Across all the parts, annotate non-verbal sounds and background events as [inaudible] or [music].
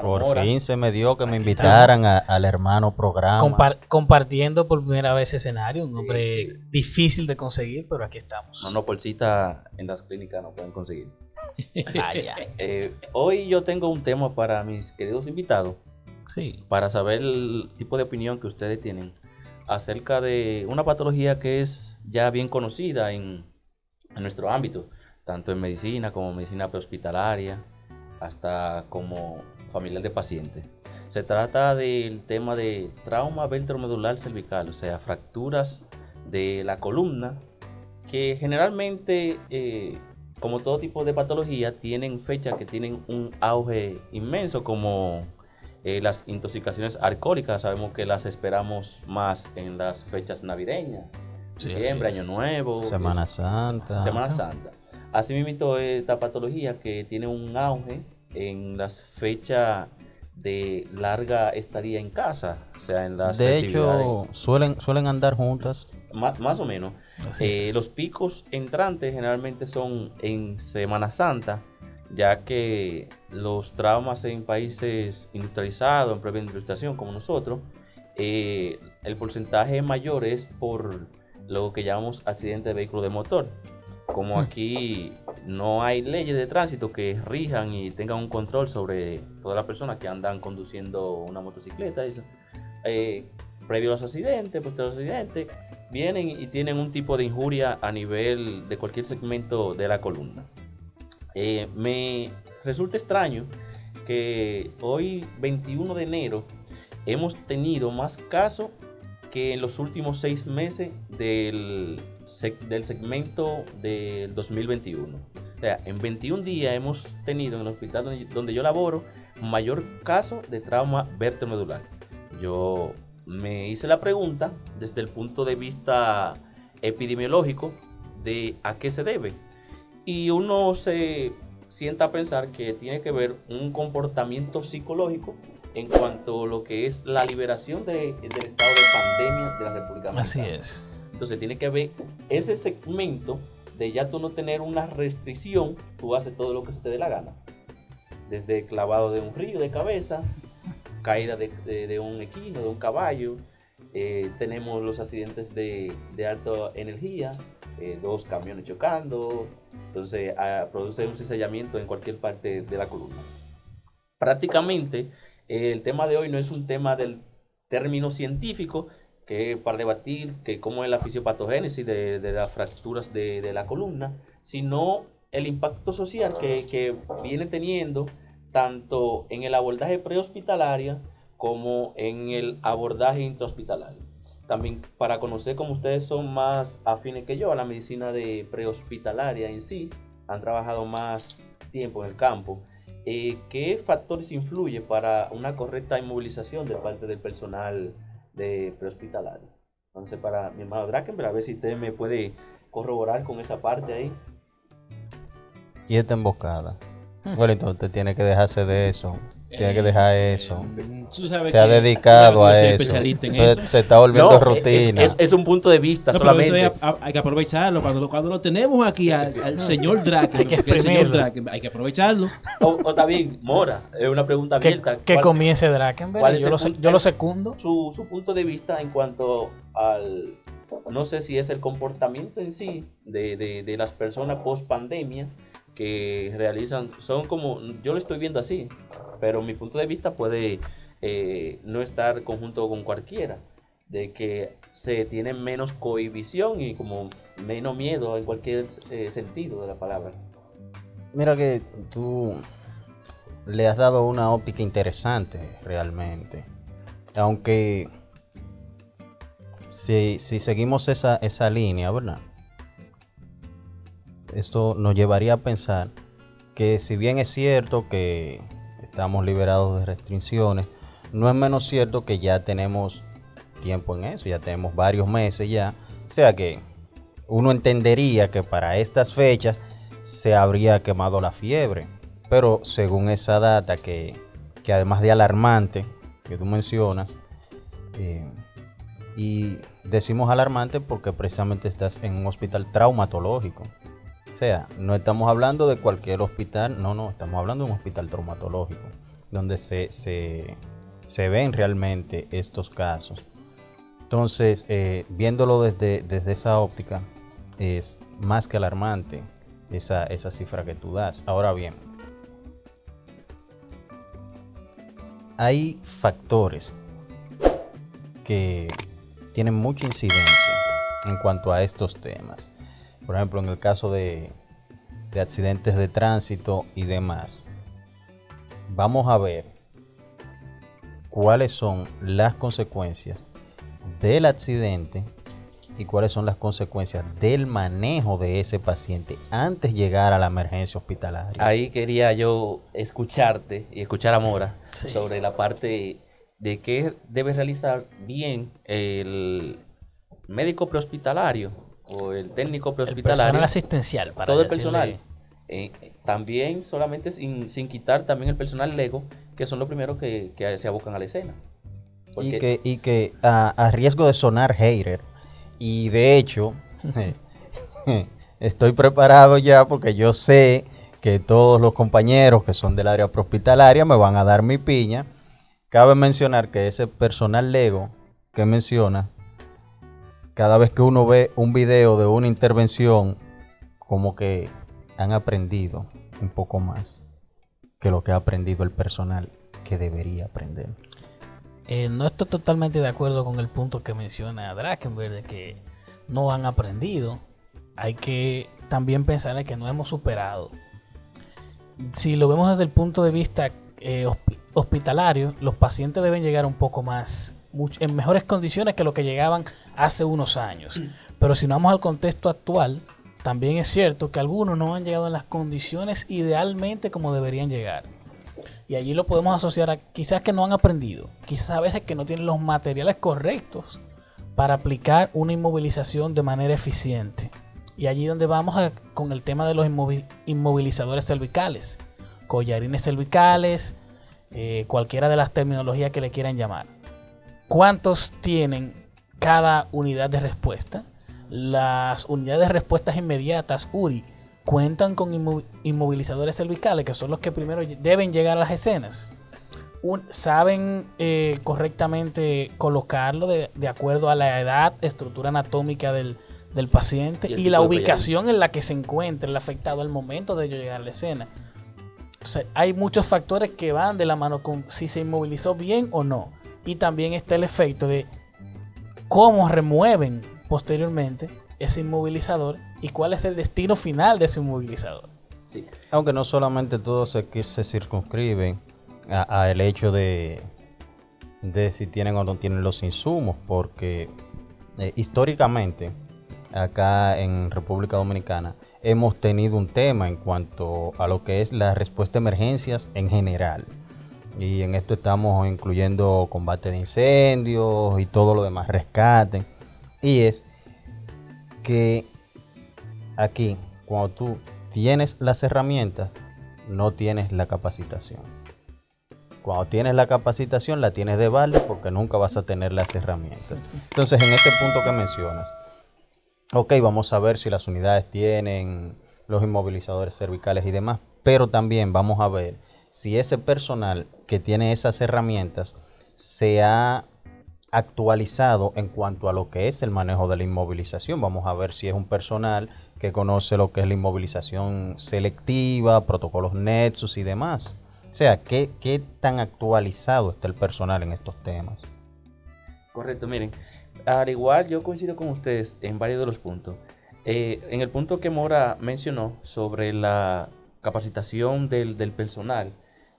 Por fin se me dio que me invitaran al hermano programa. compartiendo por primera vez escenario, un hombre difícil de conseguir, pero aquí estamos. No, no, por cita en las clínicas no pueden conseguir. [laughs] Eh, hoy yo tengo un tema para mis queridos invitados. Sí. Para saber el tipo de opinión que ustedes tienen acerca de una patología que es ya bien conocida en, en nuestro ámbito, tanto en medicina como medicina prehospitalaria, hasta como familiar de paciente. Se trata del tema de trauma ventromedular cervical, o sea, fracturas de la columna, que generalmente, eh, como todo tipo de patología, tienen fechas que tienen un auge inmenso, como eh, las intoxicaciones alcohólicas. Sabemos que las esperamos más en las fechas navideñas, diciembre, Año Nuevo, Semana Santa. Semana Santa. Asimismo, esta patología que tiene un auge en las fechas de larga estadía en casa, o sea, en las De hecho, suelen, suelen andar juntas. más o menos. Eh, los picos entrantes generalmente son en Semana Santa, ya que los traumas en países industrializados, en previa industrialización como nosotros, eh, el porcentaje mayor es por lo que llamamos accidente de vehículo de motor como aquí no hay leyes de tránsito que rijan y tengan un control sobre todas las personas que andan conduciendo una motocicleta, eso, eh, previo a los accidentes, posterior a los accidentes, vienen y tienen un tipo de injuria a nivel de cualquier segmento de la columna. Eh, me resulta extraño que hoy, 21 de enero, hemos tenido más casos que en los últimos seis meses del del segmento del 2021. O sea, en 21 días hemos tenido en el hospital donde, yo laboro mayor caso de trauma vertebromedular. Yo me hice la pregunta desde el punto de vista epidemiológico de a qué se debe. Y uno se sienta a pensar que tiene que ver un comportamiento psicológico en cuanto a lo que es la liberación del estado de pandemia de la República Dominicana. Así es. Entonces tiene que haber ese segmento de ya tú no tener una restricción, tú haces todo lo que se te dé la gana. Desde clavado de un río de cabeza, caída de, un equino, de un caballo, eh, tenemos los accidentes de, alta energía, eh, dos camiones chocando, entonces ah, produce un cizallamiento en cualquier parte de la columna. Prácticamente el tema de hoy no es un tema del término científico, que para debatir que cómo es la fisiopatogénesis de, de las fracturas de, la columna, sino el impacto social que, viene teniendo tanto en el abordaje prehospitalario como en el abordaje intrahospitalario. También para conocer cómo ustedes son más afines que yo a la medicina de prehospitalaria en sí, han trabajado más tiempo en el campo. Eh, ¿Qué factores influyen para una correcta inmovilización de parte del personal de prehospitalario. Entonces, para mi hermano Drakenberg, a ver si usted me puede corroborar con esa parte ahí. Y esta emboscada. Bueno, entonces usted tiene que dejarse de eso. Tiene que dejar eso. Se ha dedicado a eso. Se está volviendo rutina. Es, un punto de vista solamente. Hay, que aprovecharlo. Cuando, cuando lo tenemos aquí al, señor Draken, hay que hay que aprovecharlo. O, también, Mora, es una pregunta abierta. Que, comience Drakenberg. Yo, lo, yo lo secundo. Su, su punto de vista en cuanto al. No sé si es el comportamiento en sí de, de, de las personas post pandemia que realizan, son como, yo lo estoy viendo así, pero mi punto de vista puede eh, no estar conjunto con cualquiera, de que se tiene menos cohibición y como menos miedo en cualquier eh, sentido de la palabra. Mira que tú le has dado una óptica interesante realmente, aunque si, si seguimos esa, esa línea, ¿verdad? Esto nos llevaría a pensar que si bien es cierto que estamos liberados de restricciones. No es menos cierto que ya tenemos tiempo en eso, ya tenemos varios meses ya. O sea que uno entendería que para estas fechas se habría quemado la fiebre. Pero según esa data que, además de alarmante que tú mencionas, eh, y decimos alarmante porque precisamente estás en un hospital traumatológico. Sea, no estamos hablando de cualquier hospital, no, no, estamos hablando de un hospital traumatológico, donde se, se, ven realmente estos casos. Entonces, eh, viéndolo desde, desde esa óptica, es más que alarmante esa, esa cifra que tú das. Ahora bien, hay factores que tienen mucha incidencia en cuanto a estos temas. Por ejemplo, en el caso de, de accidentes de tránsito y demás, vamos a ver cuáles son las consecuencias del accidente y cuáles son las consecuencias del manejo de ese paciente antes de llegar a la emergencia hospitalaria. Ahí quería yo escucharte y escuchar a Mora sobre la parte de qué debe realizar bien el médico prehospitalario o el técnico prehospitalario. El personal asistencial. Para todo el personal. Eh, también solamente sin, quitar también el personal lego, que son los primeros que, se abocan a la escena. Y que, y que a riesgo de sonar hater, y de hecho, [laughs] estoy preparado ya porque yo sé que todos los compañeros que son del área hospitalaria me van a dar mi piña. Cabe mencionar que ese personal Lego que menciona, cada vez que uno ve un video de una intervención, como que han aprendido un poco más que lo que ha aprendido el personal que debería aprender. Eh, no estoy totalmente de acuerdo con el punto que menciona Drakenberg de que no han aprendido. Hay que también pensar en que no hemos superado. Si lo vemos desde el punto de vista eh, hospitalario, los pacientes deben llegar un poco más, en mejores condiciones que lo que llegaban hace unos años. Pero si no vamos al contexto actual, también es cierto que algunos no han llegado en las condiciones idealmente como deberían llegar. Y allí lo podemos asociar a quizás que no han aprendido, quizás a veces que no tienen los materiales correctos para aplicar una inmovilización de manera eficiente. Y allí donde vamos con el tema de los inmovilizadores cervicales, collarines cervicales, eh, cualquiera de las terminologías que le quieran llamar. ¿Cuántos tienen cada unidad de respuesta? Las unidades de respuestas inmediatas, URI, cuentan con inmovilizadores cervicales, que son los que primero deben llegar a las escenas. saben eh, correctamente colocarlo de, acuerdo a la edad, estructura anatómica del, paciente y, la ubicación en la que se encuentra el afectado al momento de llegar a la escena. hay muchos factores que van de la mano con si se inmovilizó bien o no. Y también está el efecto de cómo remueven posteriormente ese inmovilizador y cuál es el destino final de ese inmovilizador. Sí. Aunque no solamente todo se, se circunscribe a, el hecho de, de si tienen o no tienen los insumos, porque eh, históricamente acá en República Dominicana hemos tenido un tema en cuanto a lo que es la respuesta a emergencias en general. Y en esto estamos incluyendo combate de incendios y todo lo demás, rescate. Y es que aquí, cuando tú tienes las herramientas, no tienes la capacitación. Cuando tienes la capacitación, la tienes de balde porque nunca vas a tener las herramientas. Entonces, en ese punto que mencionas, ok, vamos a ver si las unidades tienen los inmovilizadores cervicales y demás, pero también vamos a ver si ese personal que tiene esas herramientas se ha actualizado en cuanto a lo que es el manejo de la inmovilización. Vamos a ver si es un personal que conoce lo que es la inmovilización selectiva, protocolos Nexus y demás. O sea, ¿qué, qué tan actualizado está el personal en estos temas? Correcto, miren, al igual yo coincido con ustedes en varios de los puntos. Eh, en el punto que Mora mencionó sobre la capacitación del, del personal,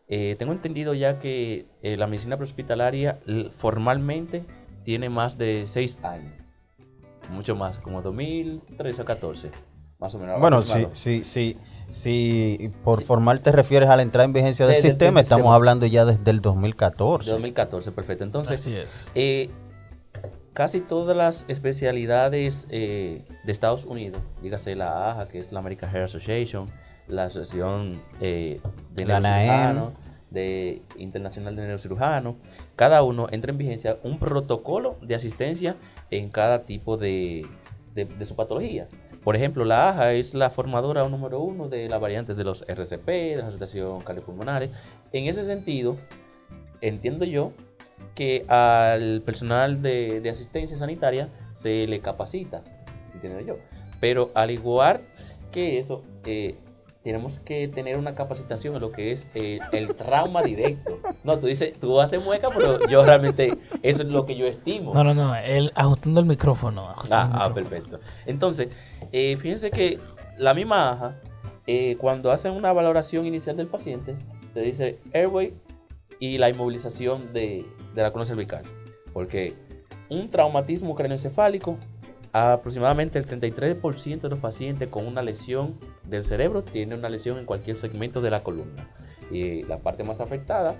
eh, tengo entendido ya que eh, la medicina prehospitalaria formalmente tiene más de 6 años. Mucho más, como 2013 o 14. Más o menos. Bueno, si, sí, sí, sí, por formal te refieres a la entrada en vigencia del sistema, estamos hablando ya desde el 2014. 2014, perfecto. Entonces, es. Eh, casi todas las especialidades de Estados Unidos, dígase la AHA, que es la American Heart Association, la Asociación eh, de Neurocirujanos, de Internacional de Neurocirujanos. Cada uno entra en vigencia un protocolo de asistencia en cada tipo de, su patología. Por ejemplo, la AJA es la formadora número uno de las variantes de los RCP, de la asociación cardiopulmonares. En ese sentido, entiendo yo que al personal de, de asistencia sanitaria se le capacita, entiendo yo. Pero al igual que eso, eh, tenemos que tener una capacitación en lo que es eh, el trauma directo. No, tú dices, tú haces mueca, pero yo realmente, eso es lo que yo estimo. No, no, no, el, ajustando el micrófono. ah, ah perfecto. Entonces, eh, fíjense que la misma AJA, eh, cuando hacen una valoración inicial del paciente, te dice airway y la inmovilización de, de la columna cervical. Porque un traumatismo craneoencefálico Aproximadamente el 33% de los pacientes con una lesión del cerebro tiene una lesión en cualquier segmento de la columna. Y la parte más afectada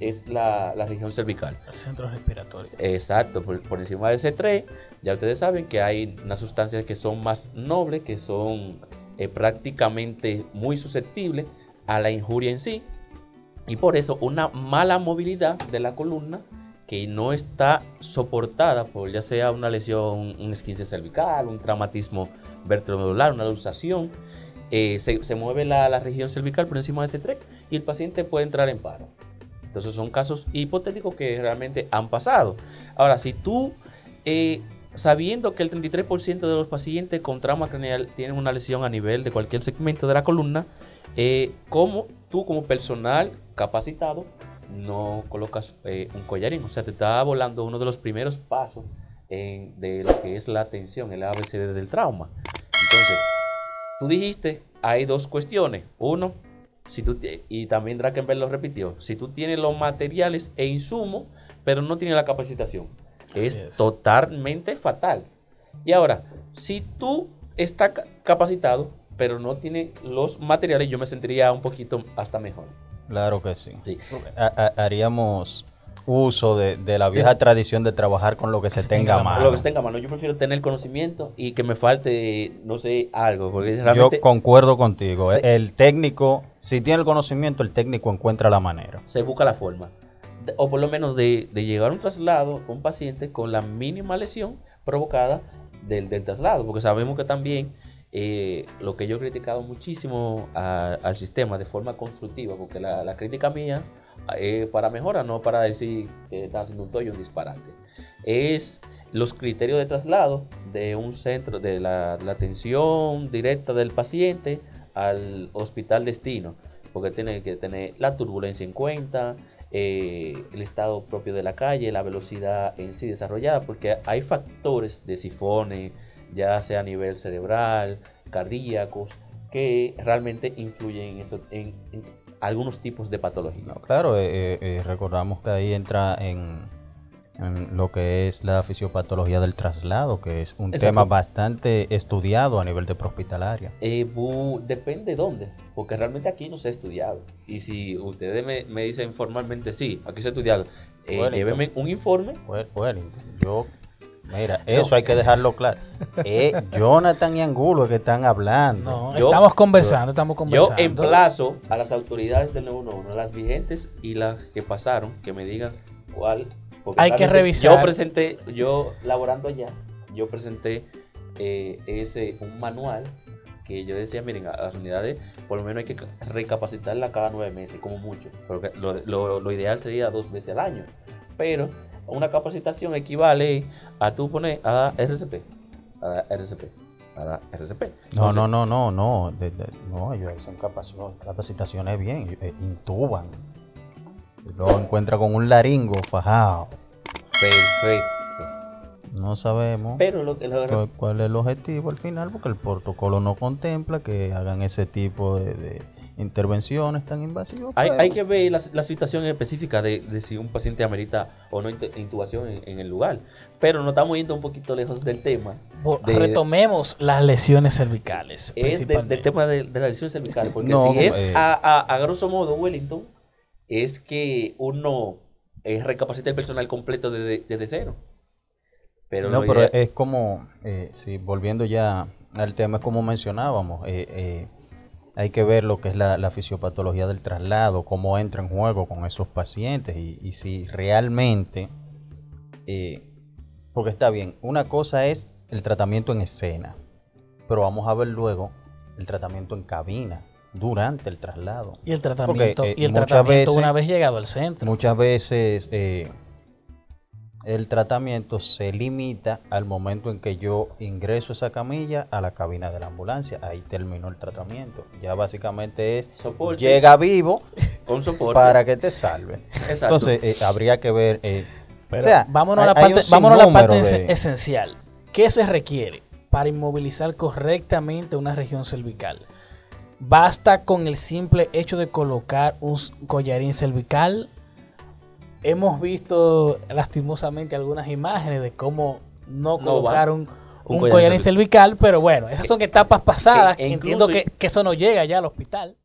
es la, región cervical. El centro respiratorio. Exacto, por, encima del C3, ya ustedes saben que hay unas sustancias que son más nobles, que son eh, prácticamente muy susceptibles a la injuria en sí. Y por eso una mala movilidad de la columna que no está soportada por ya sea una lesión, un esquince cervical, un traumatismo vertebromedular, una luxación, eh, se, mueve la, región cervical por encima de ese trek y el paciente puede entrar en paro. Entonces son casos hipotéticos que realmente han pasado. Ahora, si tú, eh, sabiendo que el 33% de los pacientes con trauma craneal tienen una lesión a nivel de cualquier segmento de la columna, eh, como tú como personal capacitado no colocas eh, un collarín. O sea, te está volando uno de los primeros pasos de lo que es la atención, el ABCD del trauma. Entonces, tú dijiste, hay dos cuestiones. Uno, si tú y también Drakenberg lo repitió, si tú tienes los materiales e insumos, pero no tienes la capacitación, es, totalmente fatal. Y ahora, si tú estás capacitado, pero no tienes los materiales, yo me sentiría un poquito hasta mejor. Claro que sí. haríamos uso de, la vieja tradición de trabajar con lo que, se, tenga a mano. Lo que se tenga a mano. Yo prefiero tener conocimiento y que me falte, no sé, algo. Porque Yo concuerdo contigo. el técnico, si tiene el conocimiento, el técnico encuentra la manera. Se busca la forma. O por lo menos de, llevar un traslado a un paciente con la mínima lesión provocada del, del traslado. Porque sabemos que también eh, lo que yo he criticado muchísimo al sistema de forma constructiva, porque la, crítica mía es para mejora, no para decir que está haciendo un toyo, un disparate, es los criterios de traslado de un centro, de la, atención directa del paciente al hospital destino, porque tiene que tener la turbulencia en cuenta, eh, el estado propio de la calle, la velocidad en sí desarrollada, porque hay factores de sifones, ya sea a nivel cerebral, cardíacos, que realmente influyen en, en, algunos tipos de patología. claro, eh, eh, eh, recordamos que ahí entra en, lo que es la fisiopatología del traslado, que es un tema bastante estudiado a nivel de prehospitalaria. depende de dónde, porque realmente aquí no se ha estudiado. Y si ustedes me, dicen formalmente, sí, aquí se ha estudiado, llévenme un informe. Bueno, yo Mira, eso hay que dejarlo claro. Es Jonathan y Angulo que están hablando. No, estamos conversando, estamos conversando. Yo emplazo a las autoridades del 911, las vigentes y las que pasaron, que me digan cuál. Hay que revisar. Yo presenté, yo laborando allá, yo presenté eh, ese un manual que yo decía, miren, a las unidades por lo menos hay que recapacitarla cada nueve meses, como mucho. Porque lo, lo, lo ideal sería dos veces al año. Pero una capacitación equivale a tú poner a RCP. A RCP. A RCP. no, no, no, no, no. no, ellos hacen capacitaciones bien. Eh, intuban. Lo encuentra con un laringo fajado. Perfecto. No sabemos Pero lo, cuál, es el objetivo al final, porque el protocolo no contempla que hagan ese tipo de intervenciones tan invasivas. Hay, que ver la, situación específica de, si un paciente amerita o no intubación en, el lugar. Pero nos estamos yendo un poquito lejos del tema. Retomemos las lesiones cervicales. Es del tema de, las lesiones cervicales. Porque si es eh, a, grosso modo Wellington, es que uno eh, recapacita el personal completo desde, cero. Pero no, pero es como, eh, volviendo ya al tema, es como mencionábamos, eh, eh hay que ver lo que es la, fisiopatología del traslado, cómo entra en juego con esos pacientes y, si realmente, eh, porque está bien, una cosa es el tratamiento en escena, pero vamos a ver luego el tratamiento en cabina durante el traslado. Y el tratamiento, y el tratamiento una vez llegado al centro. Muchas veces el tratamiento se limita al momento en que yo ingreso esa camilla a la cabina de la ambulancia. Ahí terminó el tratamiento. Ya básicamente es llega vivo [laughs] con soporte para que te salve. Entonces eh, habría que ver. Eh, o sea, vámonos, a la parte, vámonos a la parte esencial. ¿Qué se requiere para inmovilizar correctamente una región cervical? ¿Basta con el simple hecho de colocar un collarín cervical? Hemos visto lastimosamente algunas imágenes de cómo no, colocaron un, collar, cervical, pero bueno, esas son etapas pasadas. Entiendo que, que, eso no llega ya al hospital.